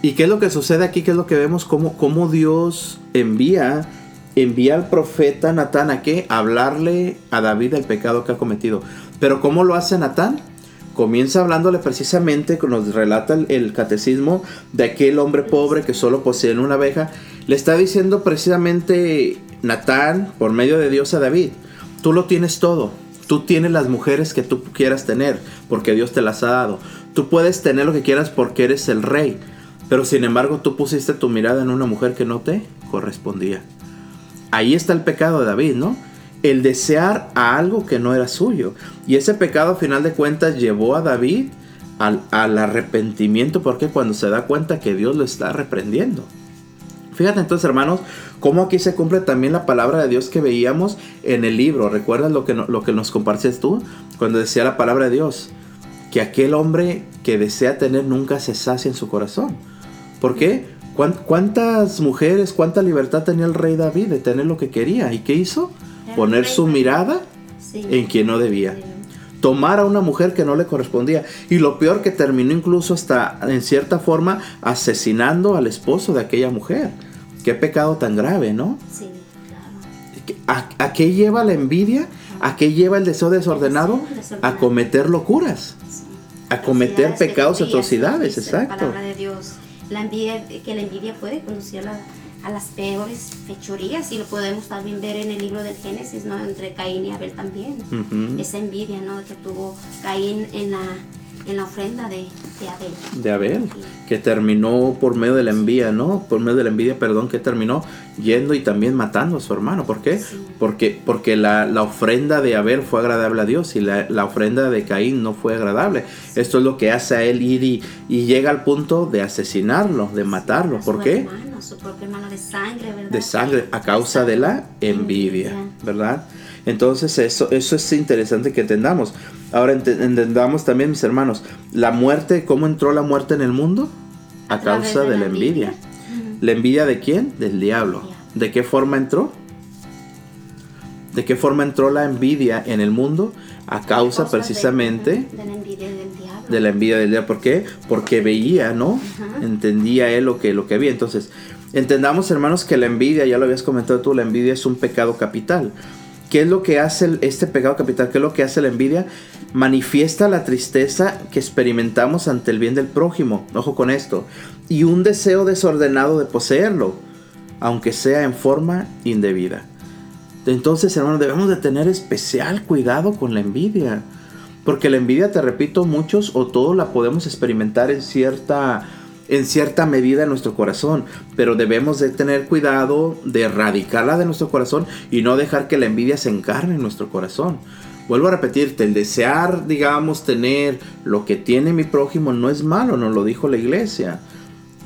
¿Y qué es lo que sucede aquí? ¿Qué es lo que vemos? ¿Cómo, cómo Dios envía, envía al profeta Natán a qué? Hablarle a David del pecado que ha cometido. Pero ¿cómo lo hace Natán? Comienza hablándole precisamente, nos relata el, catecismo de aquel hombre pobre que solo posee una abeja. Le está diciendo precisamente Natán, por medio de Dios a David, tú lo tienes todo. Tú tienes las mujeres que tú quieras tener, porque Dios te las ha dado. Tú puedes tener lo que quieras porque eres el rey. Pero sin embargo tú pusiste tu mirada en una mujer que no te correspondía. Ahí está el pecado de David, ¿no? El desear a algo que no era suyo. Y ese pecado a final de cuentas llevó a David al, al arrepentimiento porque cuando se da cuenta que Dios lo está reprendiendo. Fíjate entonces, hermanos, cómo aquí se cumple también la palabra de Dios que veíamos en el libro. ¿Recuerdas lo que, lo que nos compartías tú? Cuando decía la palabra de Dios, que aquel hombre que desea tener nunca se sacia en su corazón. ¿Por qué? ¿Cuántas mujeres, cuánta libertad tenía el rey David de tener lo que quería? ¿Y qué hizo? Poner su mirada en quien no debía. Tomar a una mujer que no le correspondía. Y lo peor que terminó incluso hasta, en cierta forma, asesinando al esposo de aquella mujer. Qué pecado tan grave, ¿no? Sí, claro. ¿A, qué lleva la envidia? ¿A qué lleva el deseo desordenado? A cometer locuras. A cometer pecados, atrocidades, exacto. La palabra de Dios. La envidia, que la envidia puede conducir a, las peores fechorías y lo podemos también ver en el libro del Génesis, ¿no? Entre Caín y Abel también. Esa envidia, ¿no? Que tuvo Caín en la en la ofrenda de, Abel. De Abel, que terminó por medio de la envidia, ¿no? Por medio de la envidia, perdón, que terminó yendo y también matando a su hermano. ¿Por qué? Porque, porque la, ofrenda de Abel fue agradable a Dios y la, ofrenda de Caín no fue agradable. Esto es lo que hace a él ir y, llega al punto de asesinarlo, de matarlo. ¿Por qué? a su propio hermano de sangre, ¿verdad? De sangre, a causa de la envidia, ¿verdad? Entonces eso, eso es interesante que entendamos. Ahora entendamos también, mis hermanos, la muerte, ¿cómo entró la muerte en el mundo? A, causa de, la envidia. ¿La envidia de quién? Del diablo. ¿De qué forma entró? ¿De qué forma entró la envidia en el mundo? A causa precisamente de, la envidia del diablo. De la envidia del diablo. ¿Por qué? Porque veía, ¿no? Entendía él lo que, lo que había. Entonces, entendamos, hermanos, que la envidia, ya lo habías comentado tú, la envidia es un pecado capital. ¿Qué es lo que hace este pecado capital? ¿Qué es lo que hace la envidia? Manifiesta la tristeza que experimentamos ante el bien del prójimo. Ojo con esto. Y un deseo desordenado de poseerlo, aunque sea en forma indebida. Entonces, hermano, debemos de tener especial cuidado con la envidia. Porque la envidia, te repito, muchos o todos la podemos experimentar en cierta en cierta medida en nuestro corazón, pero debemos de tener cuidado de erradicarla de nuestro corazón y no dejar que la envidia se encarne en nuestro corazón. Vuelvo a repetirte, el desear, digamos, tener lo que tiene mi prójimo no es malo, nos lo dijo la iglesia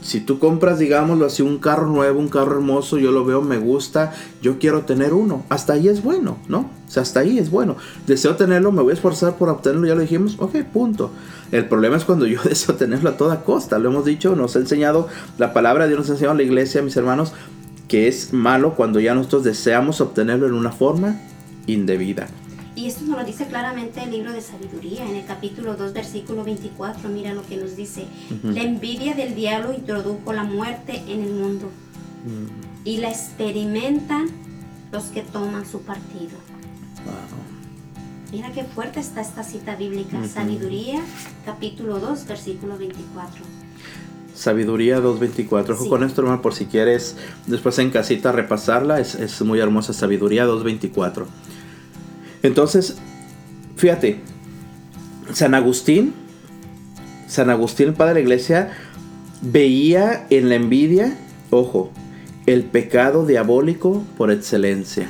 si tú compras, digámoslo así, un carro nuevo, un carro hermoso, yo lo veo, me gusta, yo quiero tener uno. Hasta ahí es bueno, ¿no? O sea, hasta ahí es bueno. Deseo tenerlo, me voy a esforzar por obtenerlo, ya lo dijimos, ok, punto. El problema es cuando yo deseo tenerlo a toda costa. Lo hemos dicho, nos ha enseñado, la palabra de Dios nos ha enseñado la iglesia, mis hermanos, que es malo cuando ya nosotros deseamos obtenerlo en una forma indebida. Y esto nos lo dice claramente el libro de sabiduría, en el capítulo 2, versículo 24. Mira lo que nos dice. La envidia del diablo introdujo la muerte en el mundo. Mm. Y la experimentan los que toman su partido. Mira qué fuerte está esta cita bíblica. Sabiduría, capítulo 2, versículo 24. Sabiduría 2.24. Ojo con esto, hermano, por si quieres después en casita repasarla. Es, es muy hermosa. Sabiduría 2.24. Entonces, fíjate, San Agustín, San Agustín, el padre de la iglesia, veía en la envidia, ojo, el pecado diabólico por excelencia.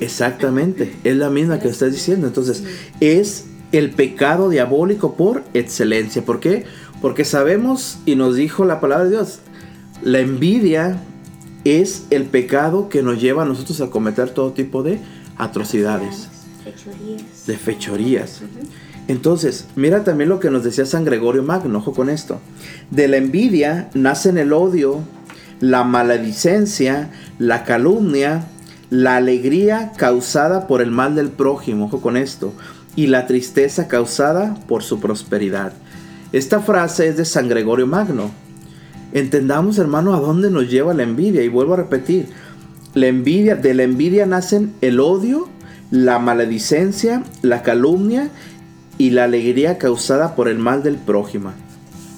Exactamente, es la misma que estás diciendo. Entonces, es el pecado diabólico por excelencia. ¿Por qué? Porque sabemos y nos dijo la palabra de Dios, la envidia es el pecado que nos lleva a nosotros a cometer todo tipo de atrocidades, de fechorías. Entonces, mira también lo que nos decía San Gregorio Magno, ojo con esto. De la envidia nacen el odio, la maledicencia, la calumnia, la alegría causada por el mal del prójimo, ojo con esto, y la tristeza causada por su prosperidad. Esta frase es de San Gregorio Magno. Entendamos, hermano, a dónde nos lleva la envidia. Y vuelvo a repetir, la envidia, de la envidia nacen el odio, la maledicencia, la calumnia y la alegría causada por el mal del prójimo.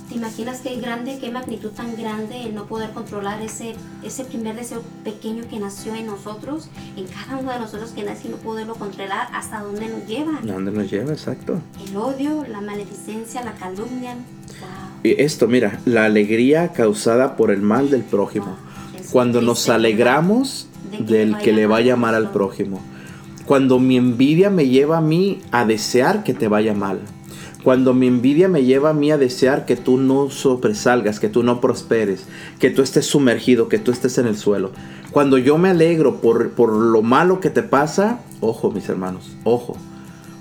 ¿Te imaginas qué grande, qué magnitud tan grande el no poder controlar ese, ese primer deseo pequeño que nació en nosotros, en cada uno de nosotros que nace y no poderlo controlar, hasta dónde nos lleva? ¿Dónde nos lleva? Exacto. El odio, la maledicencia, la calumnia. Y esto, mira, la alegría causada por el mal del prójimo cuando nos alegramos del que le vaya mal al prójimo. Cuando mi envidia me lleva a mí a desear que te vaya mal. Cuando mi envidia me lleva a mí a desear que tú no sobresalgas, que tú no prosperes, que tú estés sumergido, que tú estés en el suelo. Cuando yo me alegro por, por lo malo que te pasa, ojo mis hermanos, ojo.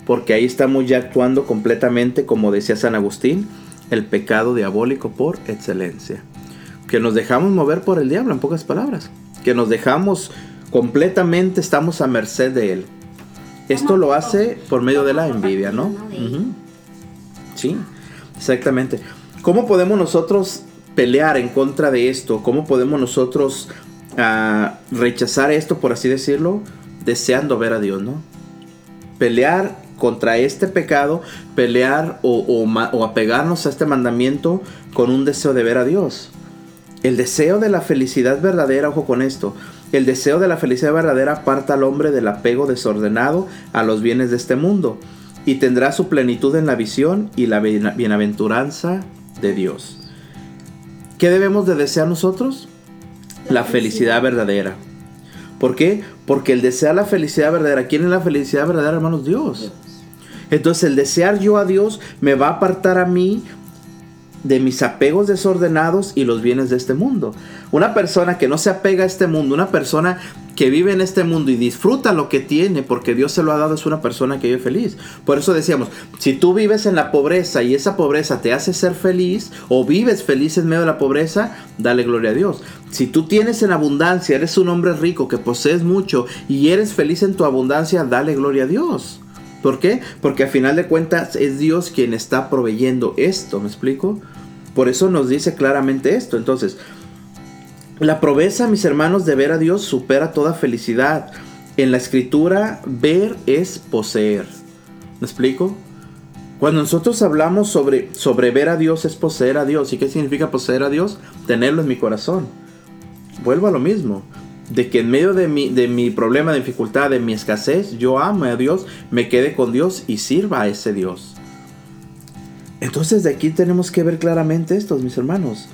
Porque ahí estamos ya actuando completamente, como decía San Agustín, el pecado diabólico por excelencia que nos dejamos mover por el diablo, en pocas palabras, que nos dejamos completamente, estamos a merced de él. Esto lo hace por medio de la envidia, ¿no? Sí, exactamente. ¿Cómo podemos nosotros pelear en contra de esto? ¿Cómo podemos nosotros ah, rechazar esto, por así decirlo, deseando ver a Dios, ¿no? Pelear contra este pecado, pelear o, o apegarnos a este mandamiento con un deseo de ver a Dios. El deseo de la felicidad verdadera, ojo con esto, el deseo de la felicidad verdadera aparta al hombre del apego desordenado a los bienes de este mundo y tendrá su plenitud en la visión y la bienaventuranza de Dios. ¿Qué debemos de desear nosotros? La, felicidad. verdadera. ¿Por qué? Porque el desear la felicidad verdadera, ¿quién es la felicidad verdadera, hermanos? Dios. Entonces el desear yo a Dios me va a apartar a mí de mis apegos desordenados y los bienes de este mundo. Una persona que no se apega a este mundo, una persona que vive en este mundo y disfruta lo que tiene porque Dios se lo ha dado es una persona que vive feliz. Por eso decíamos, si tú vives en la pobreza y esa pobreza te hace ser feliz o vives feliz en medio de la pobreza, dale gloria a Dios. Si tú tienes en abundancia, eres un hombre rico que posees mucho y eres feliz en tu abundancia, dale gloria a Dios. ¿Por qué? Porque al final de cuentas es Dios quien está proveyendo esto, ¿me explico? Por eso nos dice claramente esto. Entonces, la proveza, mis hermanos, de ver a Dios supera toda felicidad. En la escritura, ver es poseer. ¿Me explico? Cuando nosotros hablamos sobre, sobre ver a Dios es poseer a Dios. ¿Y qué significa poseer a Dios? Tenerlo en mi corazón. Vuelvo a lo mismo. De que en medio de mi, de mi problema, de dificultad, de mi escasez, yo amo a Dios, me quede con Dios y sirva a ese Dios. Entonces de aquí tenemos que ver claramente esto, mis hermanos.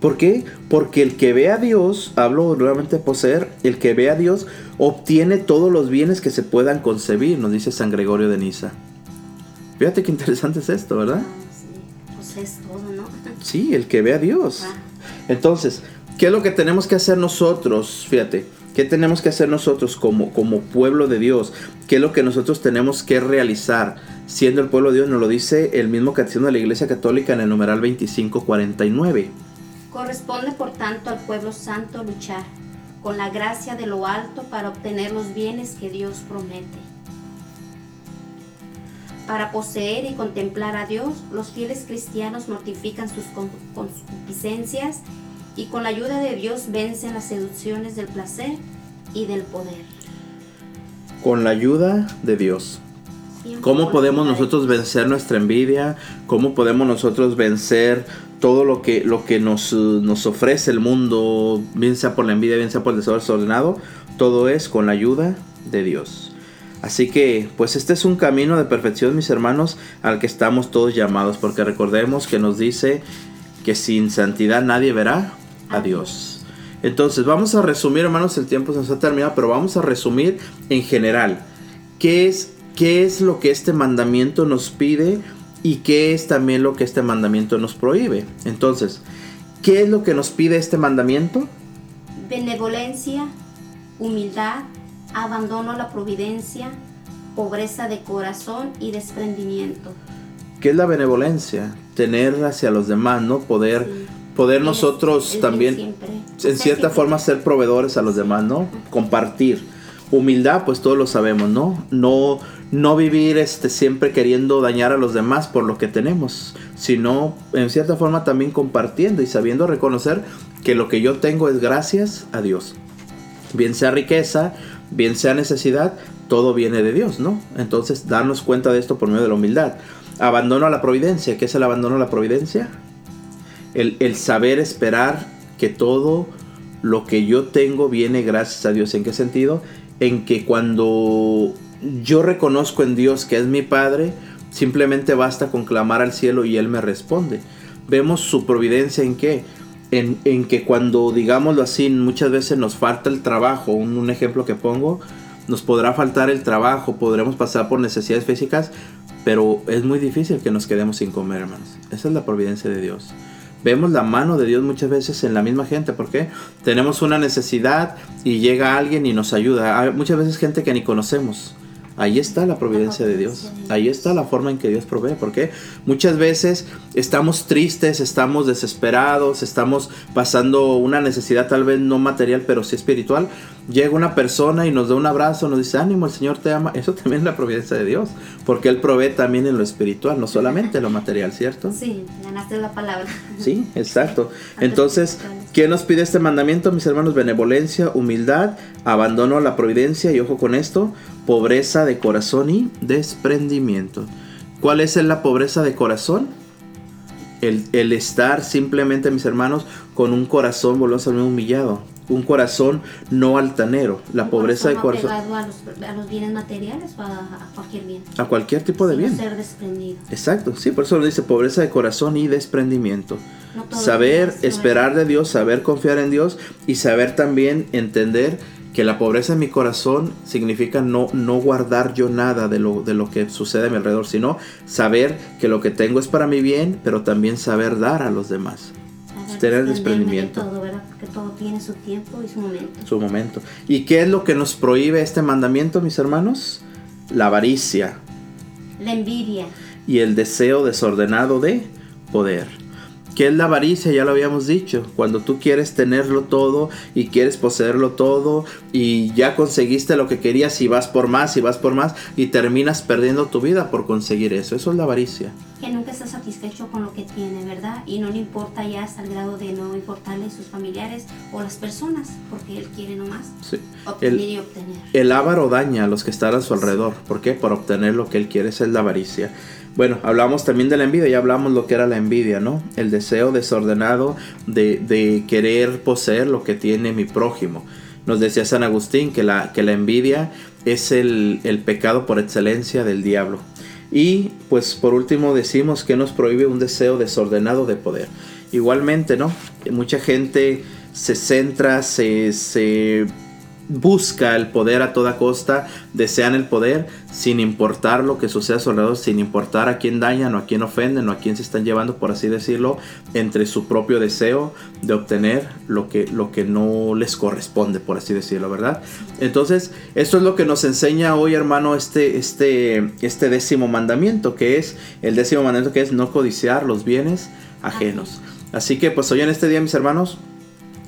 ¿Por qué? Porque el que ve a Dios, hablo nuevamente de poseer, el que ve a Dios obtiene todos los bienes que se puedan concebir, nos dice San Gregorio de Niza. Fíjate qué interesante es esto, ¿verdad? Sí. Pues es todo, ¿no? Sí, el que ve a Dios. Entonces, ¿qué es lo que tenemos que hacer nosotros? Fíjate, ¿qué tenemos que hacer nosotros como, como pueblo de Dios? ¿Qué es lo que nosotros tenemos que realizar? Siendo el pueblo de Dios, nos lo dice el mismo catecismo de la Iglesia Católica en el numeral 2549. Corresponde por tanto al pueblo santo luchar con la gracia de lo alto para obtener los bienes que Dios promete. Para poseer y contemplar a Dios, los fieles cristianos mortifican sus con- concupiscencias y con la ayuda de Dios vencen las seducciones del placer y del poder. Con la ayuda de Dios. Siempre ¿Cómo podemos nosotros vencer nuestra envidia? ¿Cómo podemos nosotros vencer todo lo que, lo que nos, nos ofrece el mundo, bien sea por la envidia, bien sea por el deseo desordenado? Todo es con la ayuda de Dios. Así que, pues este es un camino de perfección, mis hermanos, al que estamos todos llamados, porque recordemos que nos dice que sin santidad nadie verá a Dios. Entonces, vamos a resumir, hermanos, el tiempo se nos ha terminado, pero vamos a resumir en general. ¿Qué es, qué es lo que este mandamiento nos pide y qué es también lo que este mandamiento nos prohíbe? Entonces, ¿qué es lo que nos pide este mandamiento? benevolencia, humildad, abandono a la providencia, pobreza de corazón y desprendimiento. ¿Qué es la benevolencia? Tener hacia los demás, ¿no? Poder, Sí. Poder nosotros también, en cierta forma, ser proveedores a los demás, ¿no? Compartir. Humildad, pues todos lo sabemos, ¿no? No, no vivir este, siempre queriendo dañar a los demás por lo que tenemos, sino en cierta forma también compartiendo y sabiendo reconocer que lo que yo tengo es gracias a Dios. Bien sea riqueza, bien sea necesidad, todo viene de Dios, ¿no? Entonces, darnos cuenta de esto por medio de la humildad. Abandono a la providencia. ¿Qué es el abandono a la providencia? El, saber esperar que todo lo que yo tengo viene gracias a Dios. ¿En qué sentido? En que cuando yo reconozco en Dios que es mi Padre, simplemente basta con clamar al cielo y Él me responde. Vemos su providencia en qué? En, en que cuando, digámoslo así, muchas veces nos falta el trabajo. Un, un ejemplo que pongo, nos podrá faltar el trabajo, podremos pasar por necesidades físicas, pero es muy difícil que nos quedemos sin comer, hermanos. Esa es la providencia de Dios. Vemos la mano de Dios muchas veces en la misma gente, porque tenemos una necesidad y llega alguien y nos ayuda. Hay muchas veces gente que ni conocemos. Ahí está la providencia de Dios. Ahí está la forma en que Dios provee. Porque muchas veces estamos tristes, estamos desesperados, estamos pasando una necesidad tal vez no material, pero sí espiritual. Llega una persona y nos da un abrazo, nos dice, ánimo, el Señor te ama. Eso también es la providencia de Dios. Porque Él provee también en lo espiritual, no solamente en lo material, ¿cierto? Sí, ganaste la palabra. Sí, exacto. Entonces, ¿qué nos pide este mandamiento, mis hermanos? Benevolencia, humildad, abandono a la providencia y ojo con esto, pobreza de corazón y desprendimiento. ¿Cuál es la pobreza de corazón? El, estar simplemente, mis hermanos, con un corazón, volvemos a humillado. Un corazón no altanero. La pobreza de corazón. A los, a los bienes materiales o a, a cualquier bien. A cualquier tipo de bien. ser desprendido. Exacto, sí, por eso lo dice pobreza de corazón y desprendimiento. No saber es- esperar de Dios, saber confiar en Dios y saber también entender que la pobreza en mi corazón significa no, no guardar yo nada de lo, de lo que sucede a mi alrededor, sino saber que lo que tengo es para mi bien, pero también saber dar a los demás. Tener desprendimiento. todo, Todo tiene su tiempo y su momento. Su momento. ¿Y qué es lo que nos prohíbe este mandamiento, mis hermanos? La avaricia. La envidia. Y el deseo desordenado de poder. ¿Qué es la avaricia? Ya lo habíamos dicho. Cuando tú quieres tenerlo todo y quieres poseerlo todo y ya conseguiste lo que querías y vas por más y vas por más y terminas perdiendo tu vida por conseguir eso. Eso es la avaricia. Que nunca está satisfecho con lo que tiene, ¿verdad? Y no le importa ya hasta el grado de no importarle sus familiares o las personas, porque él quiere nomás sí. obtener y obtener. El avaro daña a los que están a su alrededor. ¿Por qué? Por obtener lo que él quiere. Esa es la avaricia. Bueno, hablamos también de la envidia, ya hablamos lo que era la envidia, ¿no? El deseo desordenado de, querer poseer lo que tiene mi prójimo. Nos decía San Agustín que la, envidia es el, el pecado por excelencia del diablo. Y pues por último decimos que nos prohíbe un deseo desordenado de poder. Igualmente, ¿no? Mucha gente se centra, se, se busca el poder a toda costa, desean el poder sin importar lo que suceda a su alrededor, sin importar a quién dañan o a quién ofenden o a quién se están llevando, por así decirlo, entre su propio deseo de obtener lo que, lo que no les corresponde, por así decirlo, ¿verdad? Entonces, esto es lo que nos enseña hoy, hermano, este, este, este décimo mandamiento, que es el décimo mandamiento que es no codiciar los bienes ajenos. Así que pues hoy en este día, mis hermanos,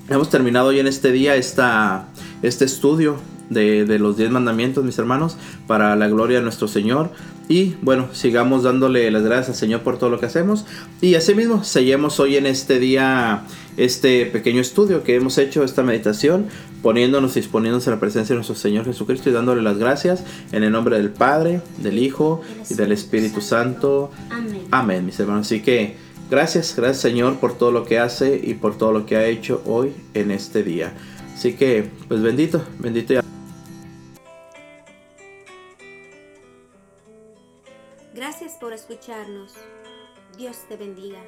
hemos terminado hoy en este día esta este estudio de, los 10 mandamientos, mis hermanos, para la gloria de nuestro Señor. Y bueno, sigamos dándole las gracias al Señor por todo lo que hacemos. Y asimismo, seguimos hoy en este día este pequeño estudio que hemos hecho, esta meditación, poniéndonos y disponiéndonos en la presencia de nuestro Señor Jesucristo y dándole las gracias en el nombre del Padre, del Hijo y del Espíritu Santo. Amén. Amén, mis hermanos. Así que gracias, gracias Señor por todo lo que hace y por todo lo que ha hecho hoy en este día. Así que, pues bendito, bendito ya. Gracias por escucharnos. Dios te bendiga.